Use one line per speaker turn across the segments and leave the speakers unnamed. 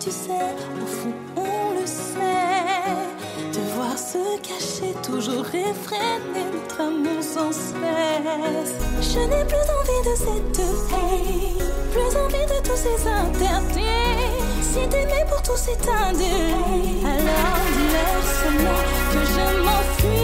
tu sais, au fond on le sait. Devoir se cacher, toujours effréner notre amour sans cesse. Je n'ai plus envie de cette haine, plus envie de tous ces interdits. Si t'aimais pour tous c'est un alors dis-leur que je m'enfuis.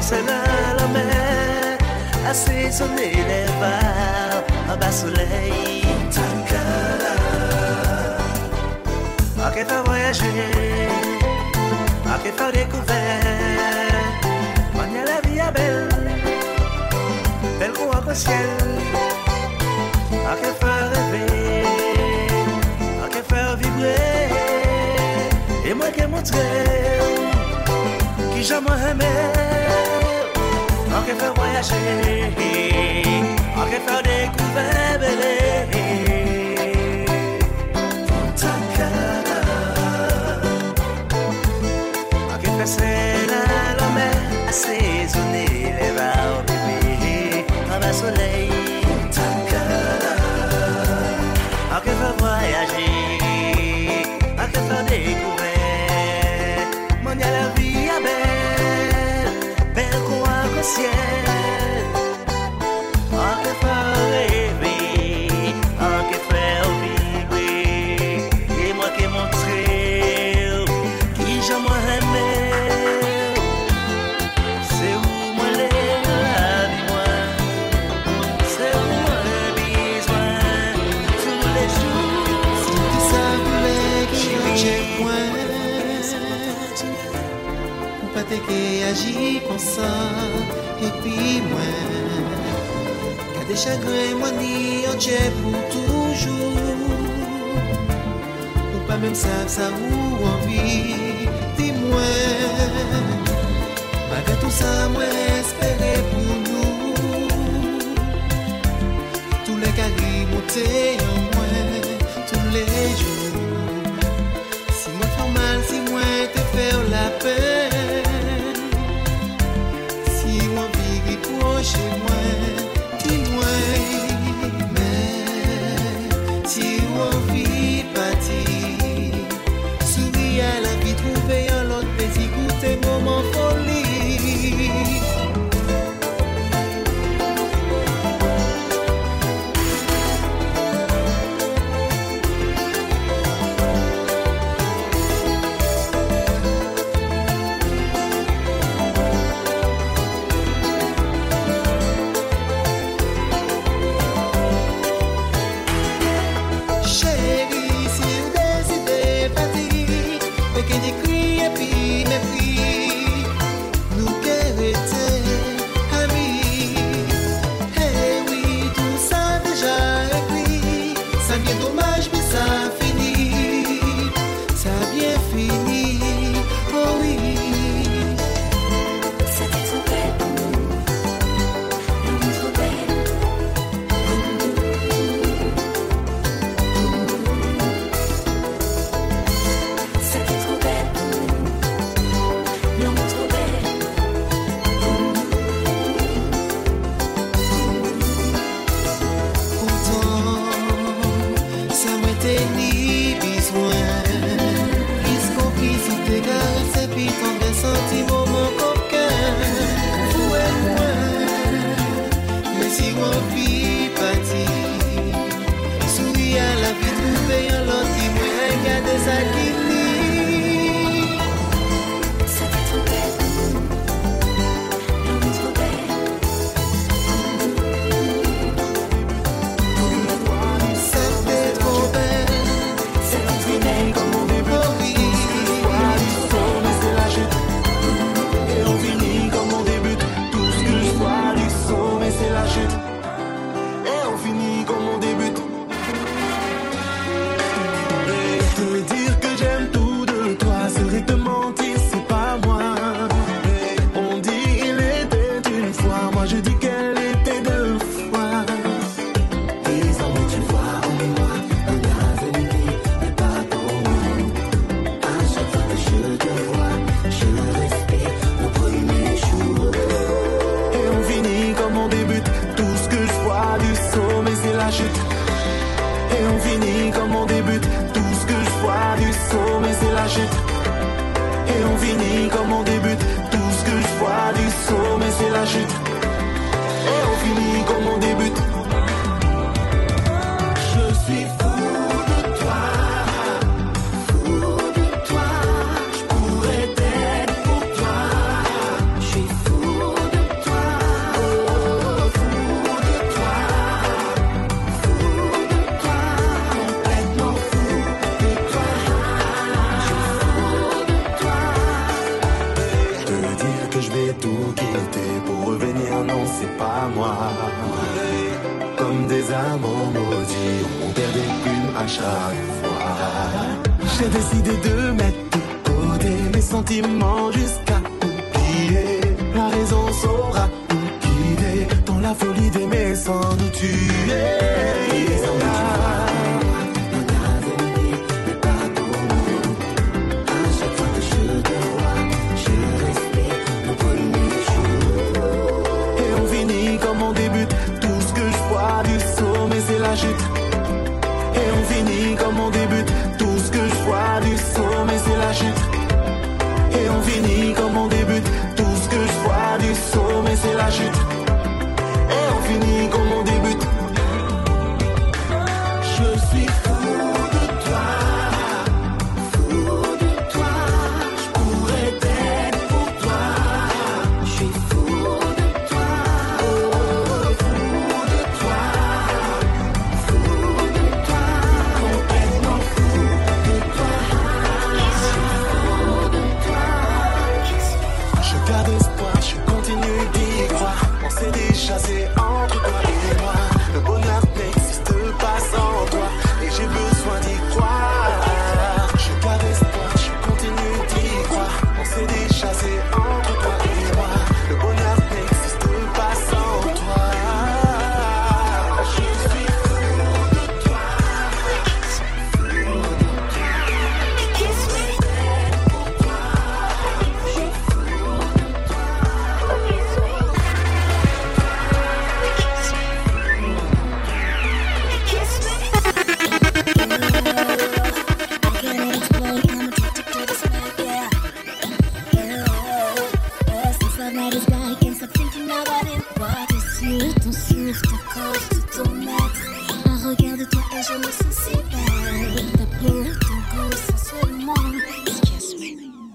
sène la
mer, assaisonner les bars à bas soleil. Tankara, à quel voyager, à quel faire découvert, manier la vie à belle, belle ou à ciel, à quel faire rêver, à quel faire vibrer, et moi qui montrer, qui jamais aimait. En qui fait voyager, en qui fait découvrir Bélé. Canada, en qui la
reagi kon sa Epi mwen Kade chagre mwen ni anje pou toujou Ou pa men sab sa ou anvi Di mwen Maga tout
sa mwen espere pou nou Tou le
kari mote an mwen Tou le
jou Si mwen formal, si mwen te fer la pe when she.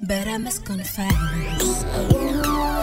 but I must confess.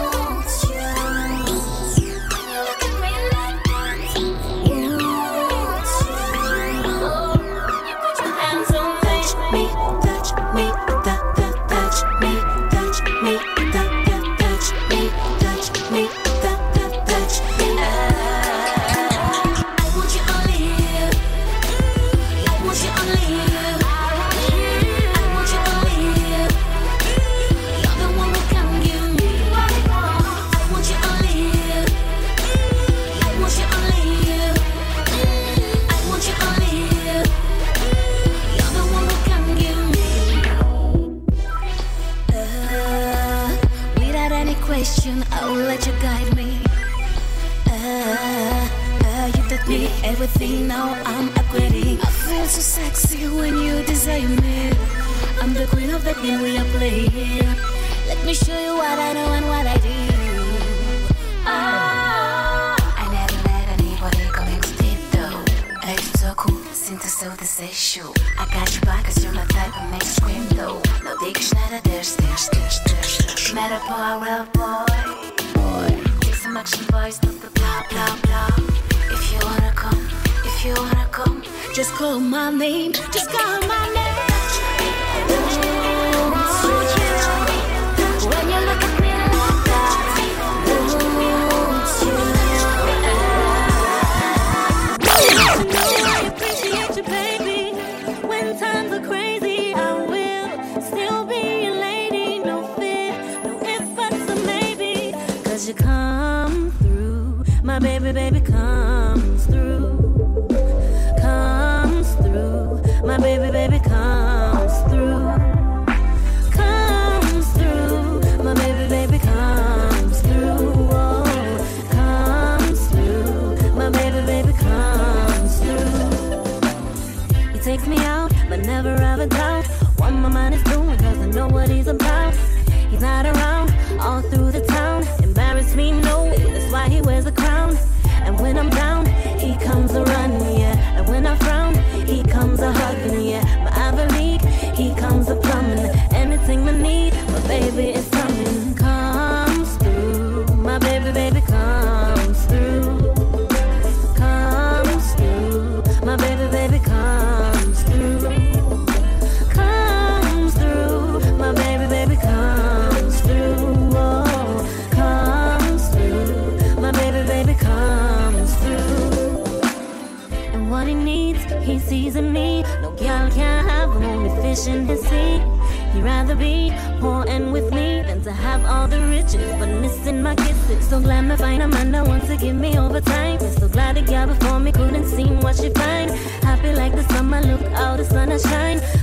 boy, well boy, boy. Take some action, boys, not the blah blah blah. If you wanna come, if you wanna come, just call my name, just call my name. you
rather be poor and with me than to have all the riches but missing my kisses? So glad my fine Amanda wants to give me overtime. So glad the girl before me couldn't see what she find. Happy like the summer, look out, the sun I
shine.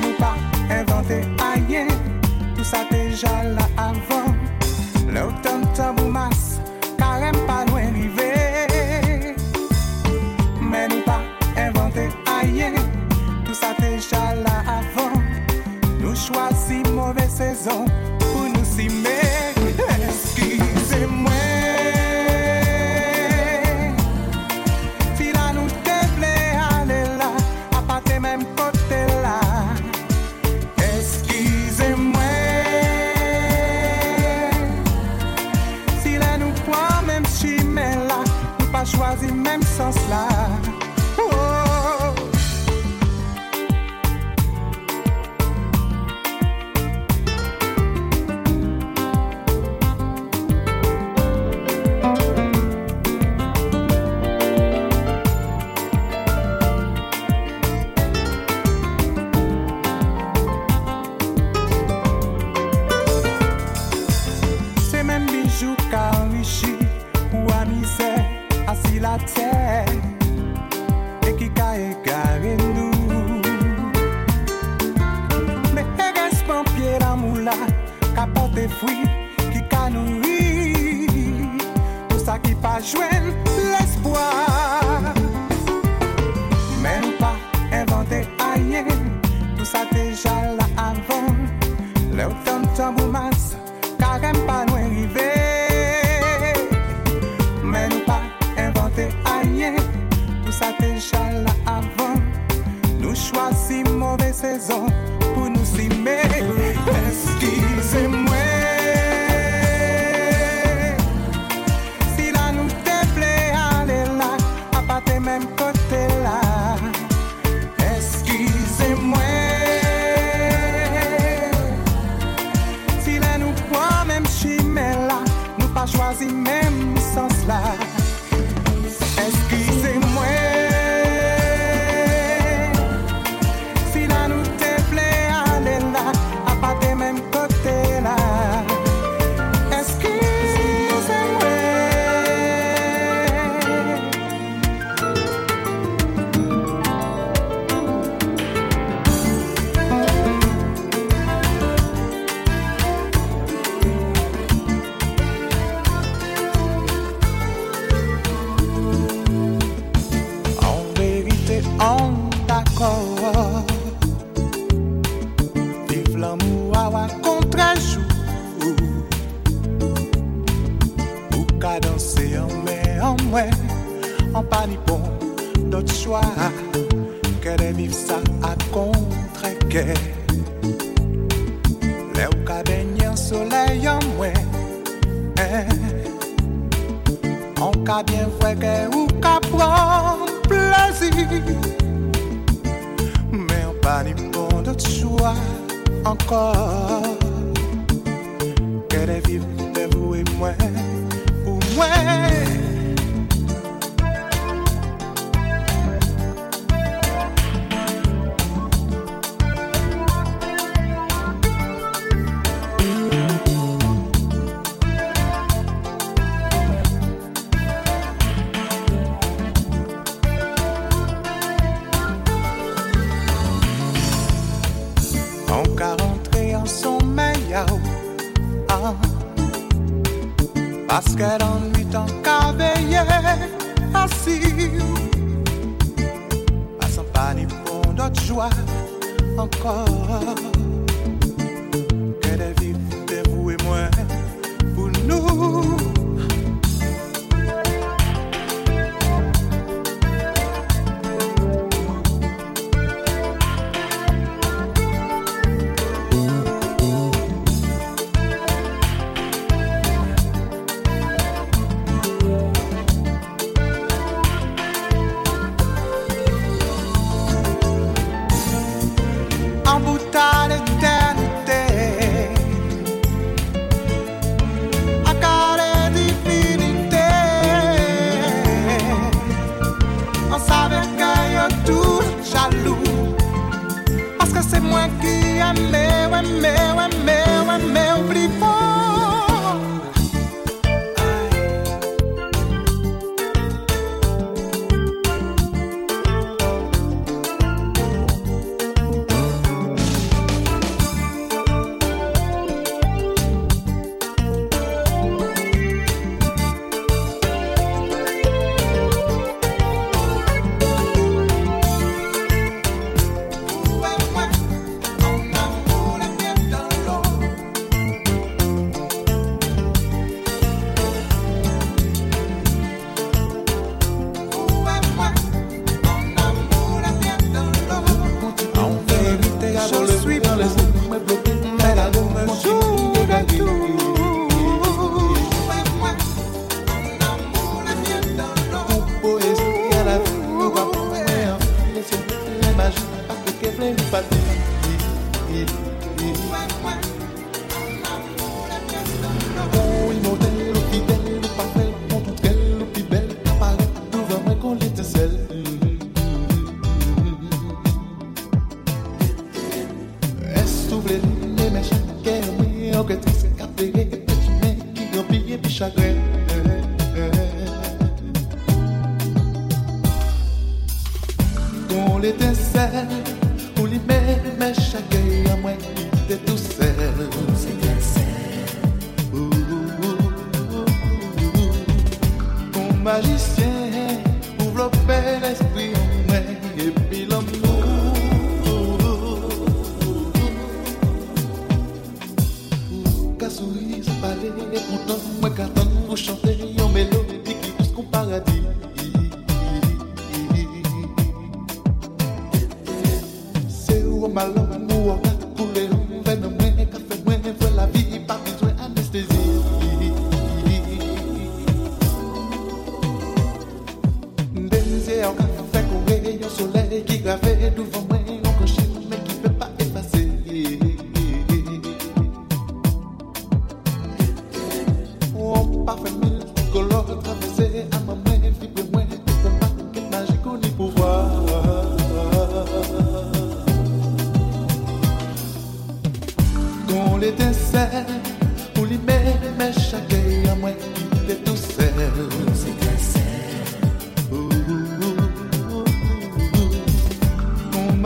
nous pas inventé rien. Tout
ça déjà là avant. L'automne tombe ou masse Carême pas loin rivé Mais
nous pas inventé rien. Tout ça déjà là avant. Nous choisis mauvaise saison. Paske dan mi tan ka veye Asi Pasan pa ni pon dot jwa Ankor.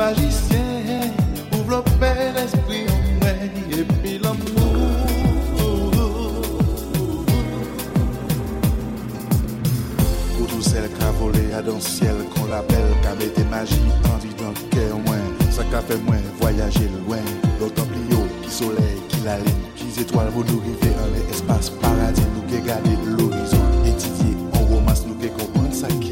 magicien, ouvre le père esprit en et puis l'amour.
Pour tous celles qui ont volé à dans le ciel, qu'on l'appelle, qui des magies, tandis dans le cœur, moins, ça qu'a fait moins voyager loin, d'autant plus haut, qui soleil, qui la lune, qui étoiles vont nous river dans l'espace paradis, nous qui l'horizon, étudier en romance, nous qui comprendre ça qui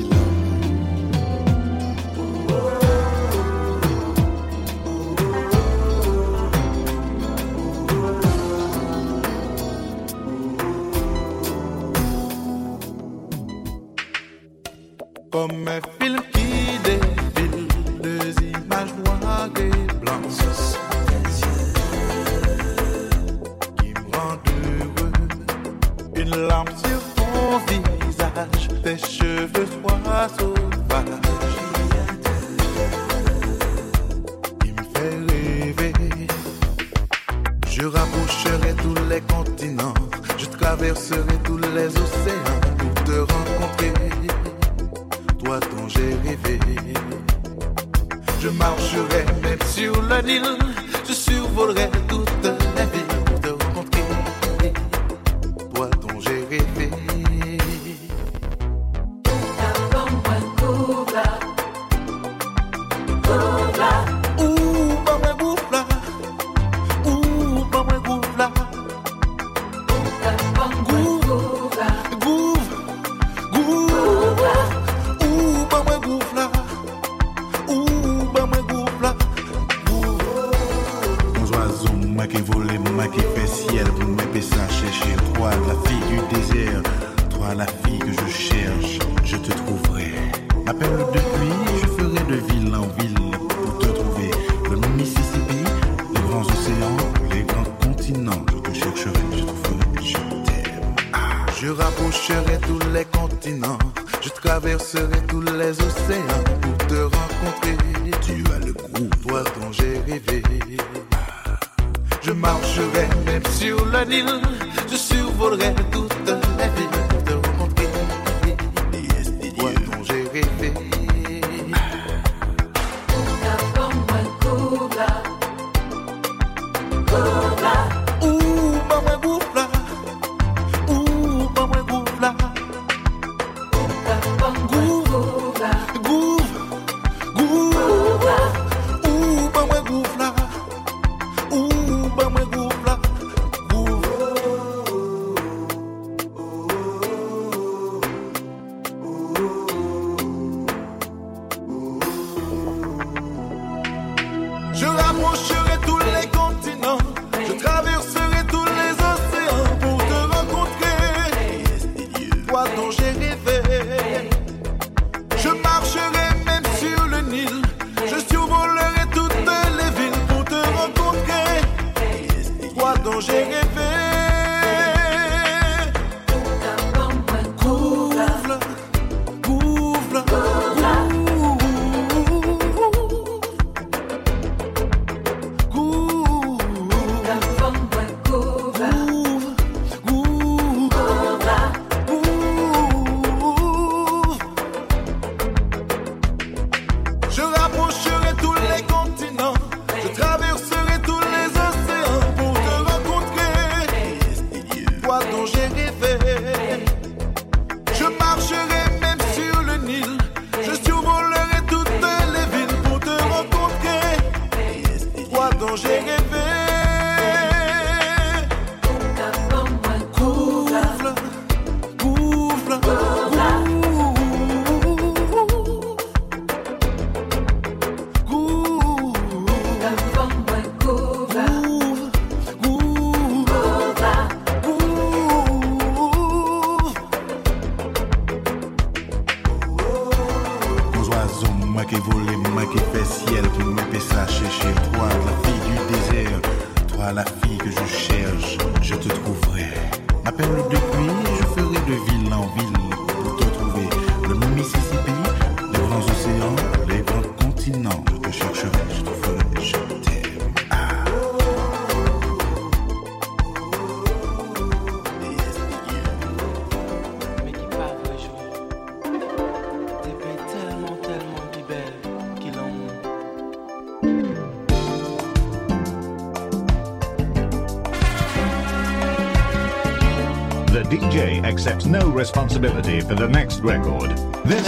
responsibility for the next record. This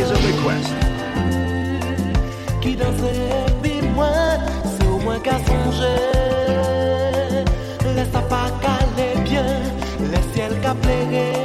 is a request.
Laisse pas bien, ciel qu'à.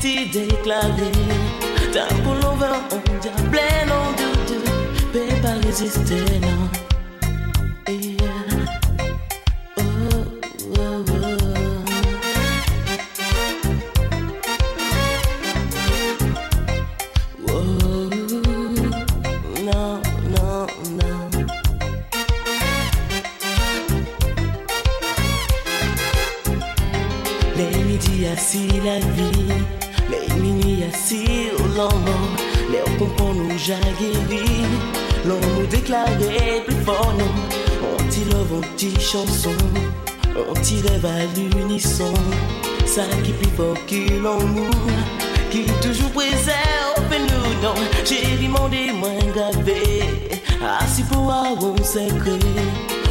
DJ clavier. T'as un on
dirait plein, on de deux. Pas
résister, non. fort qu'il en
nous,
qui toujours
préserve nous
dans j'ai demandé moins gravé, assis pour avoir sacré,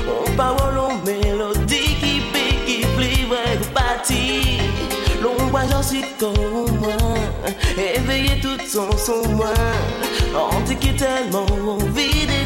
on parole en mélodie qui paie, qui
plie, vrai parti. L'ombre j'en suis comme moi, éveillé tout
son son moi, antique tellement vide.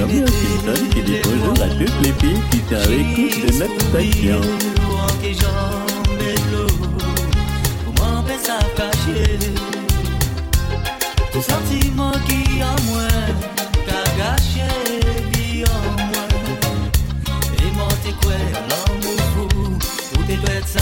Jeremy Wilson qui dit bonjour à
toutes les filles qui
sentiment qui T'a gâché vie en moi. Et moi
t'es l'amour fou t'es
ça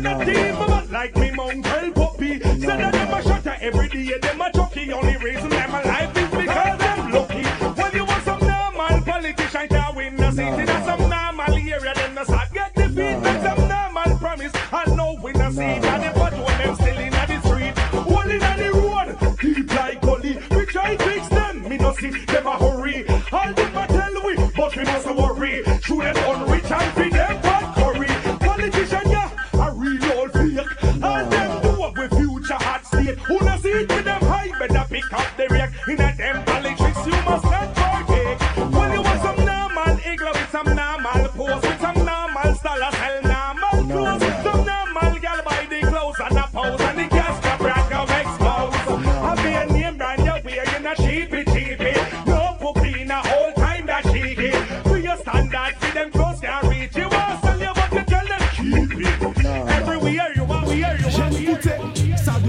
None of them like me mongrel puppy. Said that them a shatter every day, them a chucky. Only reason them alive is because them lucky. When you want some normal politician, to win the seat in some normal area, then the side get defeated. Some normal promise, I know we not see.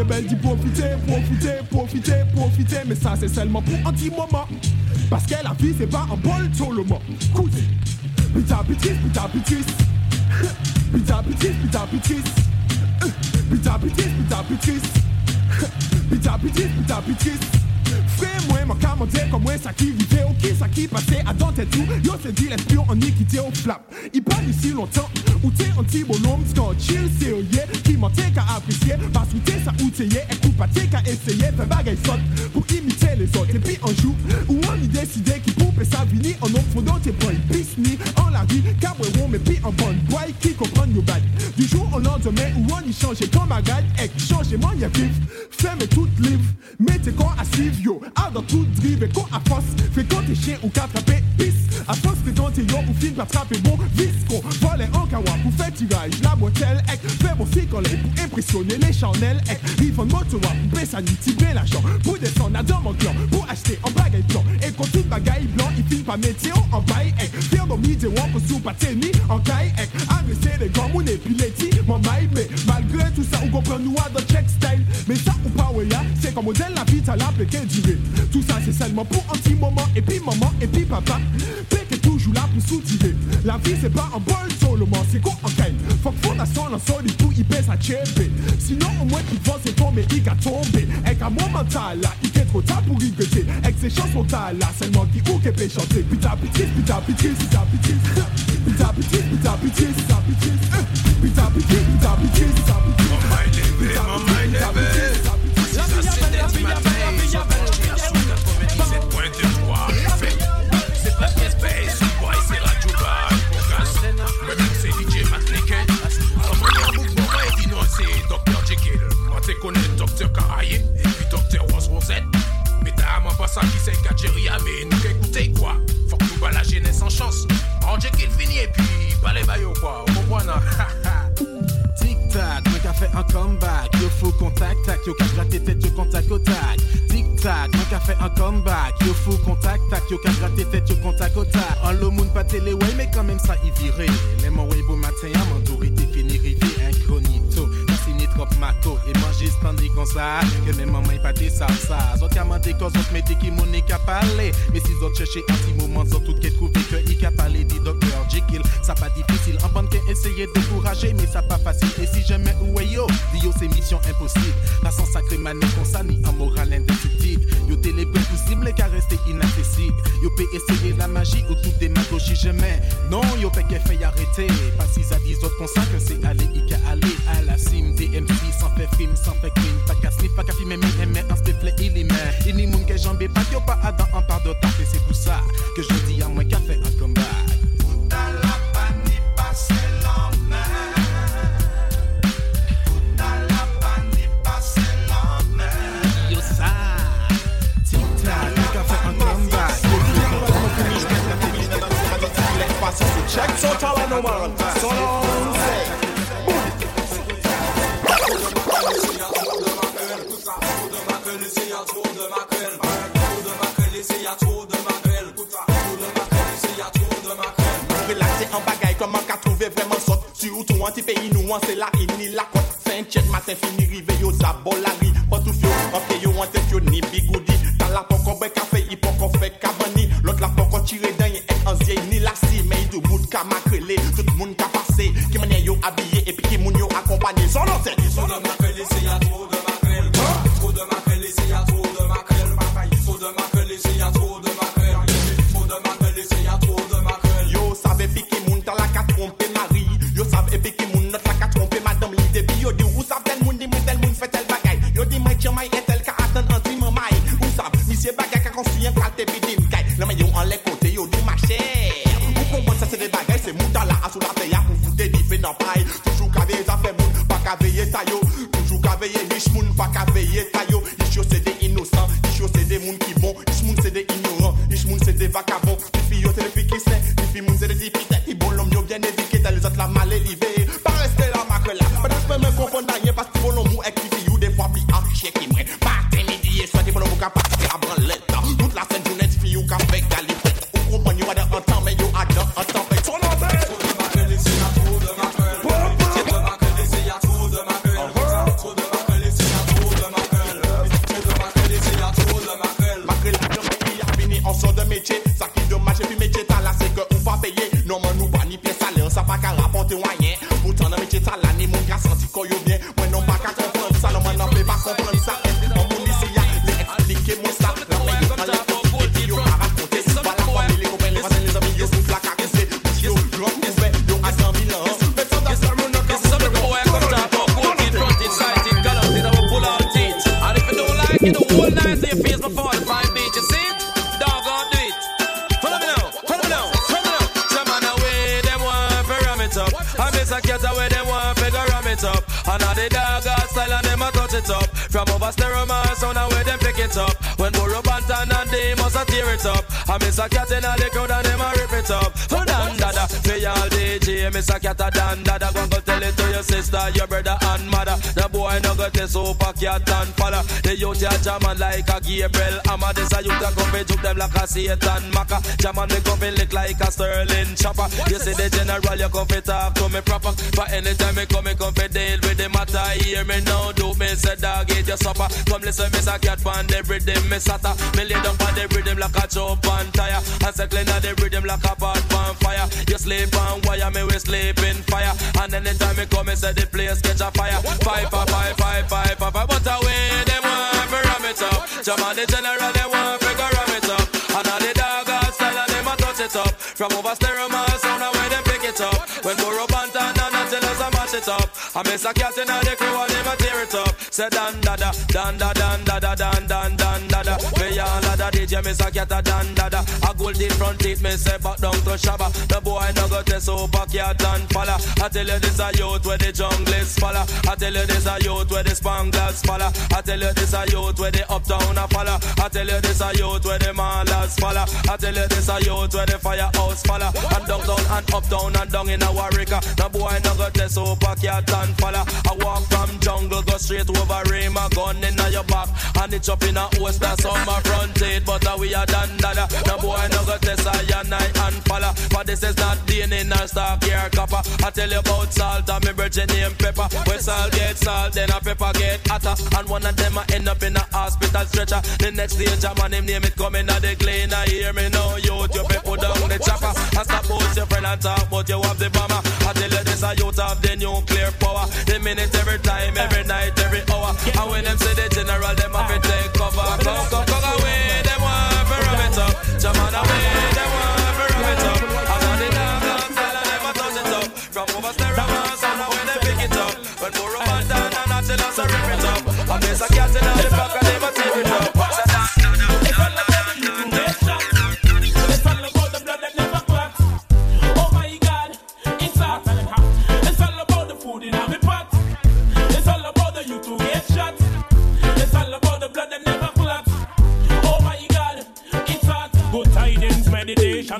rebelle dit profiter, profiter, profiter, profiter. Mais ça, c'est seulement pour un petit moment. Parce que la vie, c'est pas un bol seulement. Cousine, putain, putis, putain, putis. Putain, putis, putain, putis. Putain, putis, putain, putis. Putain, putis, putain, putis. Frère, moi, m'a commandé comme moi, ça qui vivait, ok, ça qui passait à dents tout. Yo, c'est dit l'espion en équité au flamme. Il parle ici longtemps, ou t'es un petit bonhomme, score chill, sérieux Qui m'a t'es qu'à apprécier. Parce que t'es ça ou t'es Écoute pas t'es qu'à essayer Fais bagaille saute pour imiter les autres. Et puis un jour, où on y décidait Qui pouvait ça venir En homme fondant tes boy Bisni en la ville, cabreron Mais puis en bonne boy qui comprend nos bad Du jour au lendemain où on y change Comme à gade, et moi y a vif Ferme toute livre, mets tes corps à suivre Yo, à tout drive et qu'on à force Fais quand t'es chien ou qu'attraper pisse À force que dans tes yo ou film d'attraper bon visco. Pour faire tirage, la bretelle, ek. Faire mon l'air pour impressionner les chanel, ek. Rive en moto pour tirer l'argent. Pour descendre à dans mon clan, pour acheter en bagaille blanc. Et quand tout bagaille blanc, il finit pas métier en bail, ek. Faire mon midi, on peut sous pas tenir en caille, ek. Agresser les grands moun épilepsie, mon maille, mais malgré tout ça, on comprend nous à check style. Mais ça ou pas, ouais, c'est comme modèle la vie, t'as la qu'elle durée. Tout ça, c'est seulement pour un petit moment, et puis maman, et puis papa. Péque est toujours là pour soutirer. La vie c'est pas un bol seulement, c'est qu'on enquête. Faut que fondation en sol, tout il pèse à tchèpe. Sinon au moins il pense c'est tomber, il a tombé. Et qu'à mon mental là, il est trop tard pour rigoter. Et que ces chansons là, seulement qui ou qui peut chanter. Putain
pitié, putain pitié, putain pitié. Putain pitié, putain pitié, putain pitié. Putain pitié, putain pitié, Et puis Dr. Rose Rosette. Mais t'as moi pas ça qui c'est Kajeria, mais nous qu'écoutez quoi. Faut que nous la jeunesse en chance. En Jekyll fini et puis pas les baillots quoi. Au revoir, non?
Tic tac, moi qu'a fait un comeback. Yo faut contact tac, yo qu'a gratté tête, yo contact au tac. Tic tac, moi qu'a fait un comeback. Yo faut contact tac, yo qu'a gratté tête, yo contact au tac. En le monde pas télé, ouais, mais quand même ça y virait. Les mon way beau matin, pop ma co et mangis tandis qu'on ça que mes mamans y pâtent ça ça. Zot y'a mandé qu'on zot mette qui mon y'a parlé mais si zot cherché un petit moment zot tout qu'est trouvé que y'a parlé dit docteur Jekyll ça pas difficile en bande qu'est essayé de décourager mais ça pas facile. Et si jamais ouais, yo dio c'est mission impossible. La sans sacré mané qu'on ça ni un moral indestructible yo t'es les plus possibles qu'à rester inaccessible yo peut essayer la magie ou toute démagogie jamais. Non yo peut qu'elle fait arrêter. Pas si ça dit zot qu'on ça que c'est aller y qu'à aller film, sans faire crime. Pas qu'à slip, pas qu'à filmer, mais aimer un spéflet, il est main. Il n'y moun que jambé, pas yo pas Adam en part de. Et c'est pour ça que je dis à moi qu'à faire un faire un comeback.
Check so tall and no man. So long
Ti peyi nou an se la ini la kot. Saint-Chet maten fini rive yo zabol la ri. Pantouf yo, anke yo an tek yo
Gabriel Hammer. This a youth a come fi juke them like a Satan Maka. Jamming me come fi lick like a Sterling chopper. You see the general, you come fi talk to me proper. But anytime me come, me come fi deal with the matter. Hear me now, do me say dog eat your supper. Come listen, me say cat pan the rhythm, me sata. Me lay down on the rhythm like a chop on tire. And say clean the rhythm like a pot on fire. You sleep on wire, me we sleep in fire. And anytime me come, me say the place catch a fire. Five, five, five, five, five, five, five. But want to Jam on the general, they want to ram it up. And all the dog style, and them a touch it up. From over stereo, my sound, and where them pick it up. When Burro Banton and else, I mash it up. I miss a cat in the crew, and them a tear it up. Say dan da da, dan da dan da da dan DJ, miss a cat a dan da da. A gold in front teeth, me say back down to Shabba. The boy no go test super cat and falla. I tell you this a youth where the junglist falla. I tell you this a youth where the spanglers falla. I tell you this a youth where the uptown a falla. I tell you this a youth where the malas falla. I tell you this a youth where the firehouse falla. And downtown and uptown and down in a Warwick. The boy no go test super cat and falla. I walk from jungle, go straight over rim, a gun in your back. And it's up in a host, that's on my front teeth. But uh, we are done, dada. The boy no go test I and I and falla. But this is not DNA nor stock here, copper. I tell you about salt and me virgin name pepper. When salt get salt, then a pepper get hotter. And one of them I end up in a hospital stretcher. The next day, Jam him name it coming out the clean. I hear me now, you you people down the chopper. I stop out your friend and talk, but you have the bomber. I tell you this, I youth have the nuclear power. The minute every time, every night, every hour. And when them say the general, them have to take cover. Come, come, come away, it up. Jam on away, them want to ram it up.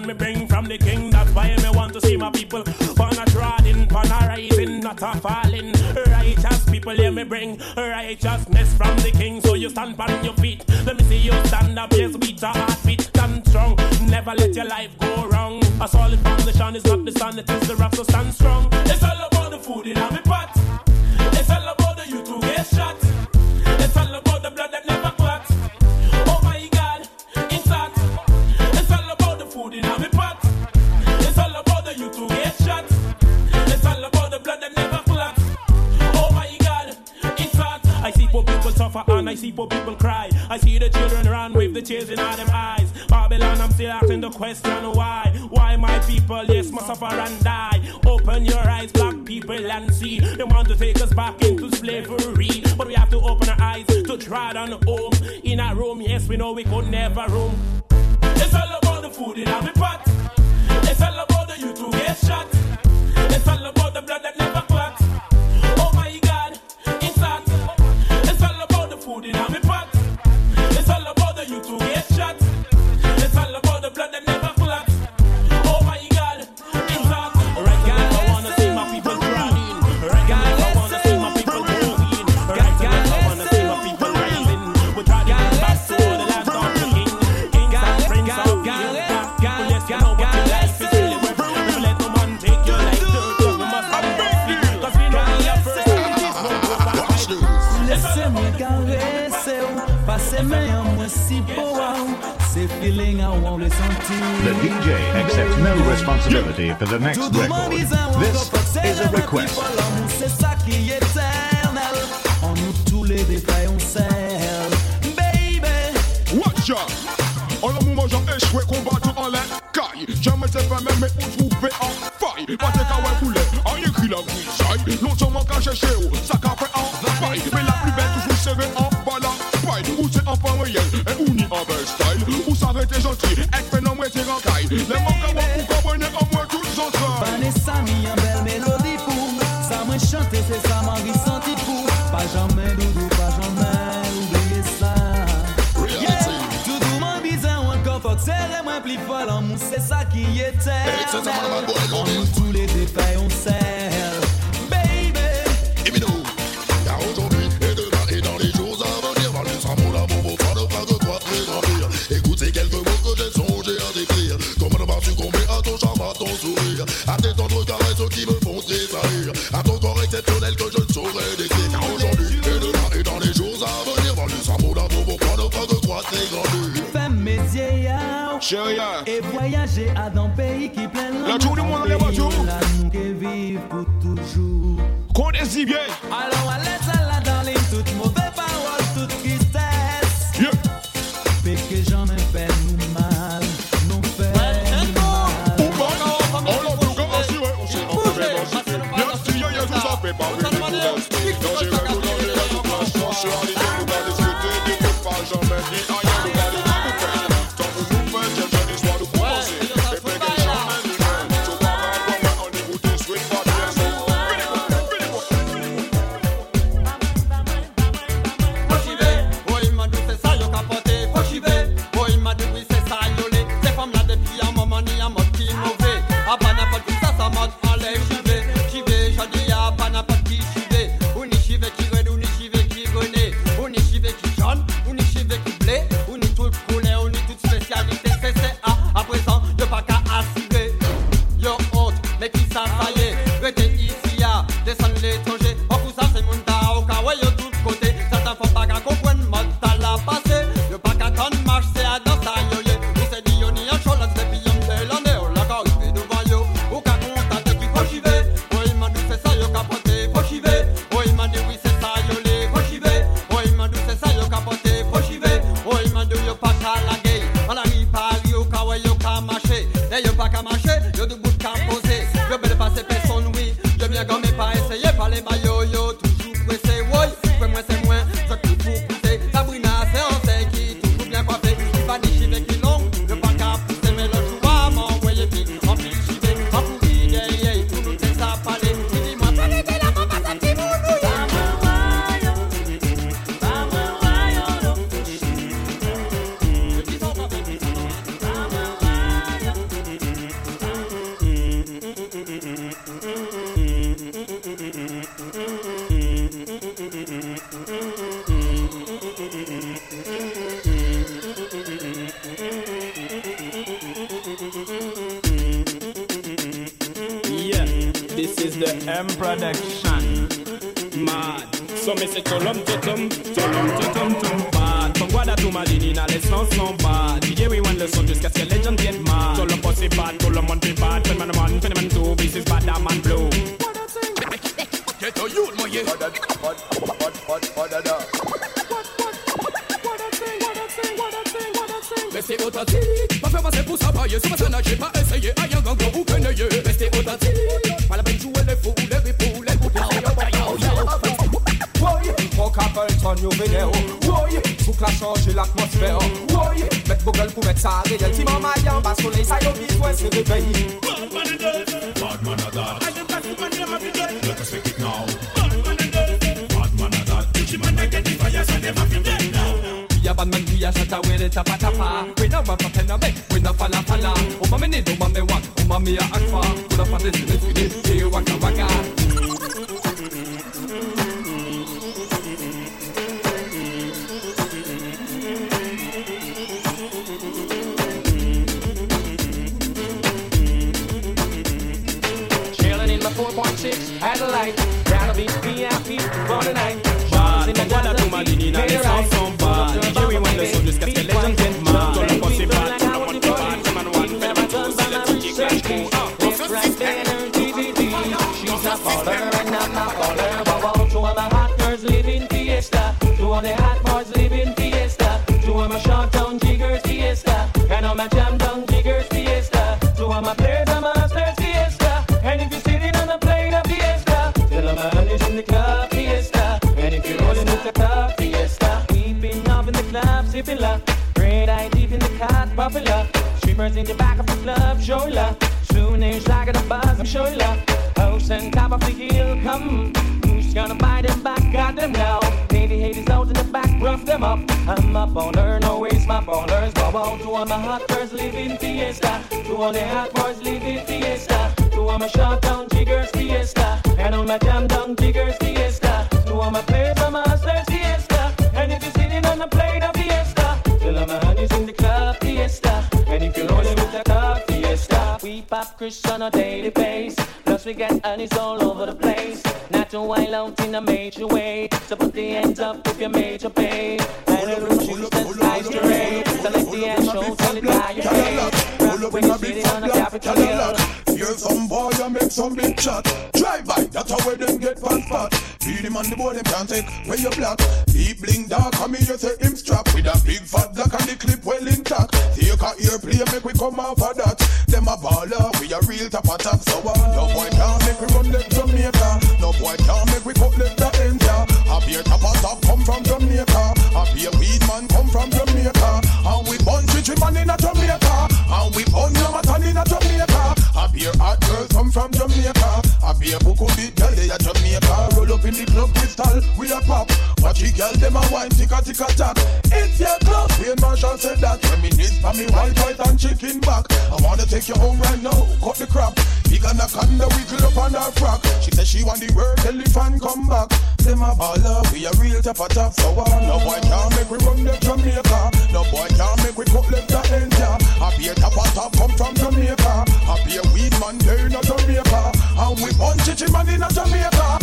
Me bring from the king. That's why me want to see my people on a trotting, on a rising, not a falling. Righteous people, here me bring righteousness from the king. So you stand on your feet. Let me see you stand up, yes, with a heartbeat, stand strong. Never let your life go wrong. A solid foundation is not the sun, it is the rock, so stand strong. It's all about the food in our pot. It's all about suffer and I see poor people cry. I see the children run with the tears in all them eyes. Babylon, I'm still asking the question why? Why my people, yes, must suffer and die? Open your eyes, black people, and see. They want to take us back into slavery. But we have to open our eyes to try on home. In our room, yes, we know we could never roam. It's all about the food in our pot. It's all about the youth who get shot. It's all about the blood that never The
DJ accepts no responsibility for the next record. This is a request.
L'amour c'est ça qui est éternel En nous tous les détails on scelle Baby.
Watch out En l'amour moi j'ai échoué combat tout en l'air. Jamais c'est pas même mais où trouver en faille. Pas de kawaii couler En écrit la grisaille Longtemps manque à chercher où Ça te gentil Ek fe nan rankay Le mwen ka wak an mwen tout
Vanessa mi an bel melodi pou Sa mwen chante se sa mwen risanti pou Pa jamen doudou, pa jamen oubliye
sa Reality. Doudou mwen bizan ou an kon fok
Sere mwen pli fol an
moun se sa ki yete on
se saurait des clés car aujourd'hui et demain et dans les jours à venir dans le cerveau d'un pour prendre pas de croix très grandue.
Femme mes vieillards hein. et voyager à d'un pays qui plein
la
tout le monde dans les voitures. L'amour qui vive pour toujours. Comptez si bien.
c'est Tolom Totom, Tolom Totom Tombat. From Guadatouma, Dinina, laisse l'en s'en. DJ rewind le son jusqu'à ce que les gens viennent mal. Tolom boss bad, Tolom on fait bad. Phénomène man, phénomène two, this is bad, I'm on blue.
Get a youth, my yeah.
What, what, what, what, what, what, Restez authentique, pas faire passer pour s'abailler Sur ma scène, j'ai pas essayé, aïe un gang ou qu'un œil Restez authentique, pas la peine jouer les ou les ripoux Les groupes,
yo, yo, Capleton yo vénère Woy, toute la changer l'atmosphère. Woy, mettre vos gueules pour mettre ça réel Si maman y en bas soleil, ça yo besoin c'est réveil
Bad man a that. Let us make it now. Bad man a that. Bitchy man a get the fire, so them have to get now.
We a bad man, we a shut away the tapa tapa We no rap up and a make, we no falla falla Oh mama need, oh mama want, oh mama a akfa Put up a this, this, this, hey waka waka
4.6 Adelaide, down the beach, VIP for the night.
Bad, from Guada to Madinina, les sons sont bad. DJ we want le son jusqu'à ce que les gens viennent mad. Tolom bossy bad, tolom monte bad. Phenomenon one, phenomenon two, c'est le clash cool.
It's right there in DVD. She's a baller and I'm a baller. Wow, wow, two of my hot girls live in Fiesta. Two of the hot boys live in Fiesta. Two of my short town jiggers Fiesta. And all my jam down jiggers Fiesta. Two of my players Streamers in the back of the club, show love. Soon as I get a buzz, I'm showing love. And top of the hill, come. Who's gonna buy them back? Got them now. Lady Hades out in the back, rough them up. I'm up on her, no waste my ballers. Bow wow to all my hot girls living fiesta. To all the hot boys living fiesta. To all my short down jiggers fiesta. And all my jam down jiggers fiesta. To all my players, my masters we pop Chris on a daily basis. Plus we get honeys all over the place. Not to wild out in a major way. So put the hands up if you major pay. And the room shoes that's nice to rate. So let the ass show till it die your face. You're sitting on a Capitol Hill.
Hear some boy and make some big shot. Drive by, that's how them get fast spot. Feed him on the board, them can't take where you black. Deep bling dark, come in, you say him strap. With a big fat black and the clip well intact. Take a earplay, make we come off of that. A baller, we a real top of top. So uh, no boy can't make we run them Jamaica. No boy can't make we cut left the enter. A beer top of top come from Jamaica. A beer weed man come from Jamaica. And we bun chichi man in a Jamaica. And we bun Yamatan in a Jamaica. A beer hot girl come from Jamaica. A beer buku big girl they a Jamaica. Roll up in the club crystal, we a pop. Watch the girl them a wine ticka ticka tack. It's your. Wayne Marshall said that. Reminisce for me white white and chicken back. I wanna take you home right now. Cut the crap. Big and a conda wiggle up on her frock. She said she want the work elephant come back. Them a baller, we a real top of top. Uh, no boy can't make we run the Jamaica. No boy can't make we cut left the end ya. A beer top of top come from Jamaica. A beer weed man there in a Jamaica. And we bun chichi man in a Jamaica.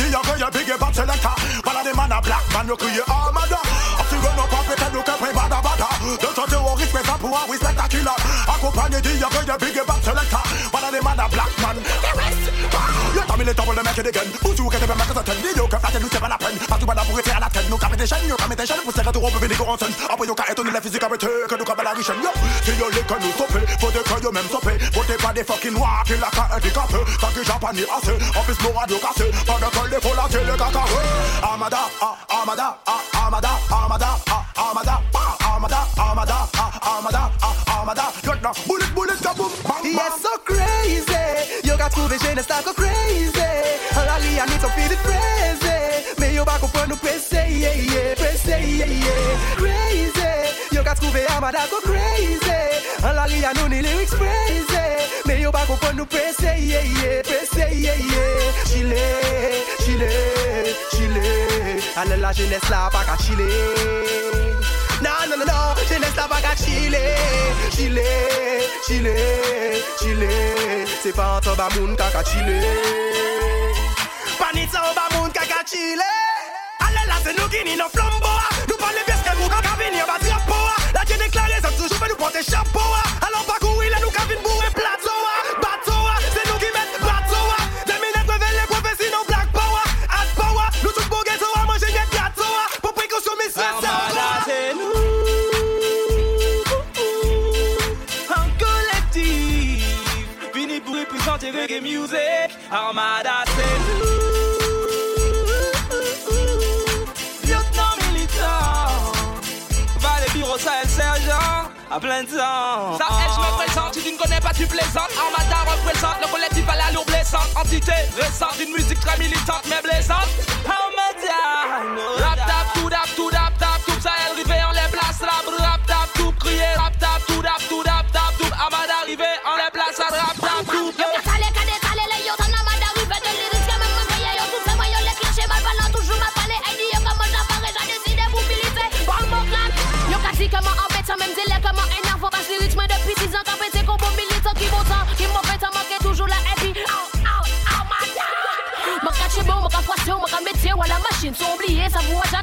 Accompagné d'y accueille big bad selecta Voilà des man à black man le crier Armada. On n'a pas pété du cap et bada bada. Sa théorie présent pour un oui spectaculaire Accompagné d'y accueille big et bad selecta Voilà des man à black man. Yo t'as mis les temps pour le mec et des guns Où tu que t'es pas mettre ta Yo chaînes Yo capter des chaînes Pour serrer tout on peut venir en scène Après yo qu'à étonner la physique avec Que nous capter la riche Yo? Si yo les que nous stopper Faut des que yo même stopper Votez pas des fucking noirs qui la ka handicapé Tant que j'en ni assez En plus nos radios cassés Pas de colle des faux la télé caca. Amada, ah, Amada, ah, Amada, Amada, ah, Amada, Amada, Amada, Amada, Amada. Yo now, bullet, bullet, kaboom, bang, bang
Yes, so crazy. You got trouvé jeunesse là go crazy. Trouvé go crazy. Rally, I know the lyrics crazy. Mais yo pas comprendre nous pressé, yeah, yeah, pressé, yeah, yeah. Chile, chile, chile. Allez la jeunesse là pas qu'à chiller. Non, non, non, non, jeunesse là pas qu'à chiller. Chiller, chiller, chiller. C'est pas en bas moun kaka chiller. Panitza en bas moun chiller. Allez là, c'est nous qui n'y nos flambeaux. Porter chapeau. Alors, pas à
plein temps. Ça, elle, je me présente, si tu ne connais pas, tu plaisantes. Armada représente le collectif à l'allure blessante. Entité récente, une musique très militante mais blessante. Armada, rap tap, tout dap, tout tap,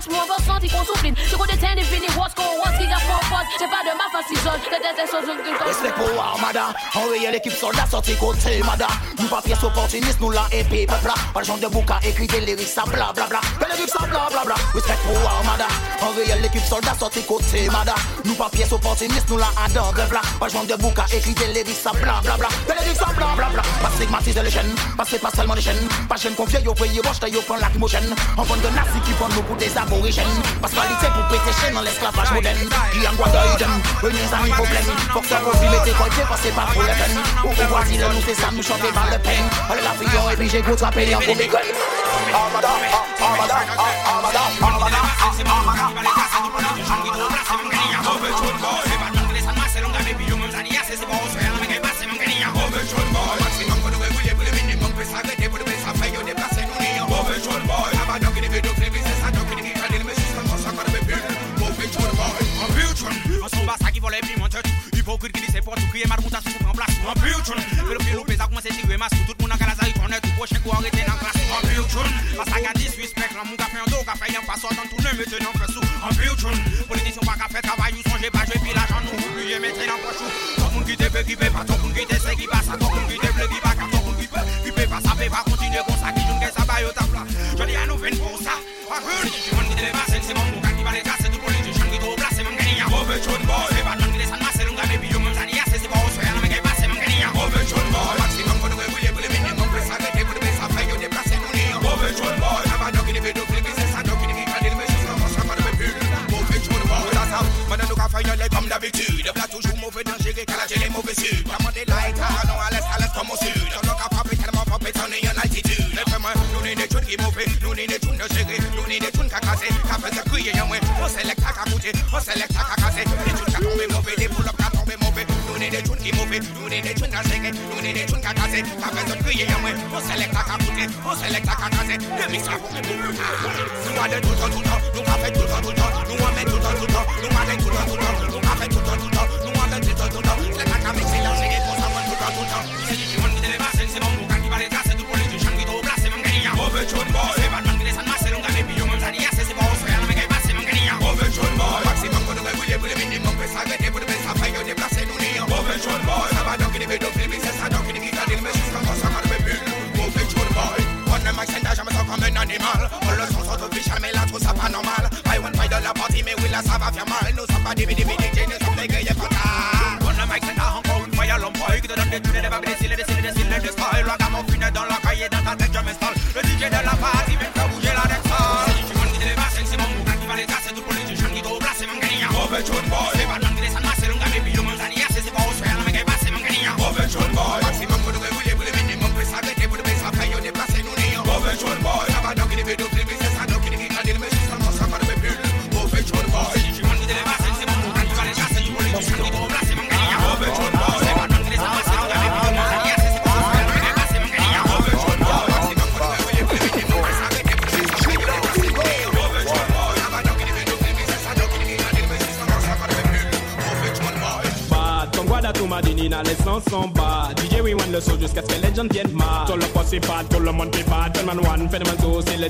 Small but salty, go so clean. So go to ten if finish what's going, what's for pose
C'est pas de ma face isole Te tete son zouk du kon
Respect pou armada. L'équipe soldat sorti côté mada. Nous pas pièce opportuniste Nous la épée peuple Pas le genre de bouca écrit des lyrics ça bla bla bla. Que ça bla bla bla. Respect pour armada. Envoyer l'équipe soldat sorti côté mada. Nous pas pièce opportuniste Nous la adore grève Pas le genre de bouca écrit des lyrics ça bla bla bla. Que les ça bla bla bla. Pas stigmatiser les jeunes. Passer pas seulement les jeunes. Pas jeunes confiés Yo payer roche Yo prendre lacrymogène. En bande de nazis qui font nous pour des aborigènes. Pas qualité pour péter chaîne Dans l'esclavage moderne. pandan idem
Mwen yon zan yon Ou le la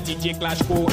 DJ
Clash
pour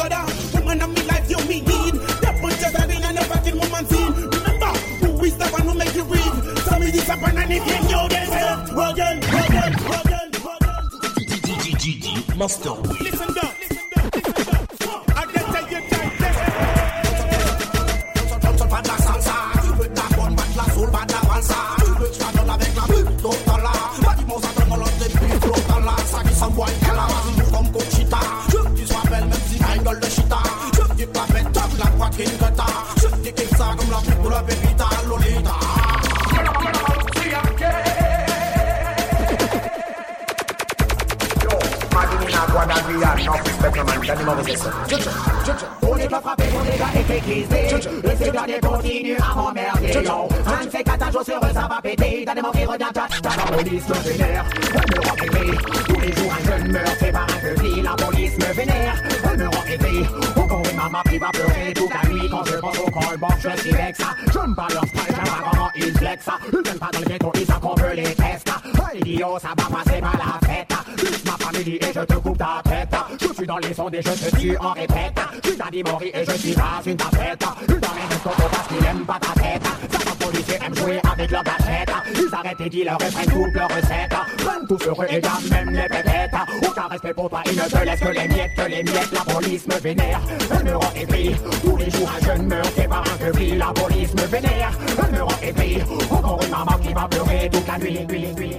brother. Woman of me life, you need. That bunch of and a fucking woman scene. Remember, who is the one who make you breathe? Tell me this up and anything you get help. Well done, well done.
Master
mauvais essai. On est pas frappé, on est déjà. Et ces derniers continuent à m'emmerder. Un de ces quatre un jour sur eux, ça va péter. T'as des mots qui reviennent, ta la police me vénère. Elle me rend rêver. Tous les jours, un jeune meurt, fait par un petit. La police me vénère. Elle me rend rêver. Encore une maman qui va pleurer toute la nuit. Quand je pense au callbox, je suis vexé. J'aime pas leur style, j'aime pas comment ils flexent. Ils viennent pas dans le ghetto, ils savent qu'on veut les tester. Idiot, ça va passer par la fête. Juste ma famille et je te coupe ta tête. Je suis dans les sondes et je te tue en répète. Tu t'as dit mori et je suis pas une tapette. Une arrête de Scotto parce qu'il aime pas ta tête. Certains policiers aiment jouer avec leur gâchette. Ils arrêtent et dealers et prennent toutes leurs recettes. Prennent tous heureux et gardent même les pépettes. Aucun respect pour toi, ils ne te laissent que les miettes, que les miettes. La police me vénère, elle me rend aigri. Tous les jours un jeune meurt, c'est par un queue La police me vénère, elle me rend aigri. Encore une maman qui va pleurer toute la nuit, nuit, nuit.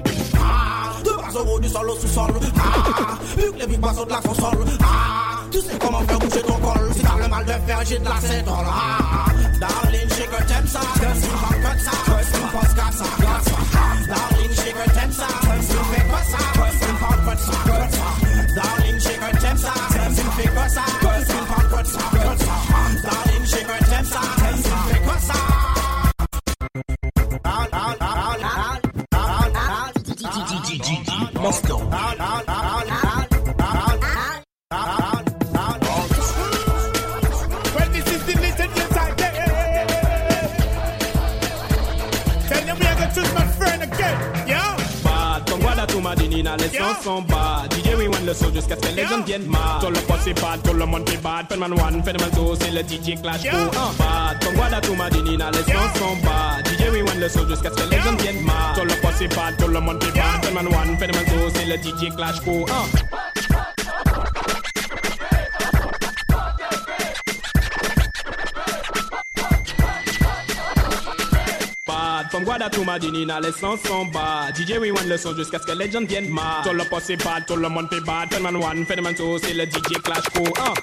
Ah, de bas au haut du sol au sous-sol. Ah, vu que les vies passent de la console. Ah, tu sais comment faire bouger ton col. Si t'as le mal de fer, j'ai de la cétole. Ah, darling, j'ai que t'aimes ça. T'aimes si pas que ça. T'aimes si pas qu'à ça. Darling, j'ai que t'aimes ça. T'aimes si fais pas ça. T'aimes si pas que ça. Que ça. Darling, j'ai que t'aimes ça. T'aimes si fais pas ça. Pas que ça. Que ça. Well, this is the little bit I. Tell them we are gonna choose my friend again, yeah?
Bad, comme voilà tout m'a dit Nina, les sons sont bad DJ rewind le son jusqu'à ce que les gens viennent mad Tout le c'est bad, tout le monde fait bad Fais-man one, fais-man two, c'est le DJ clash
Yeah.
pour bad Comme voilà tout m'a dit Nina, les sons sont rewind le son jusqu'à ce que les gens viennent mad Tout le poste c'est bad, tout le monde fait bad Fais-man one, fais-man two, c'est le DJ clash un bad From Guada to Madinina, les sons sont bad. DJ rewind le son jusqu'à ce que les gens viennent mad Tout le poste c'est bad, tout le monde fait bad Fais-man one, fais-man two, c'est le DJ clash un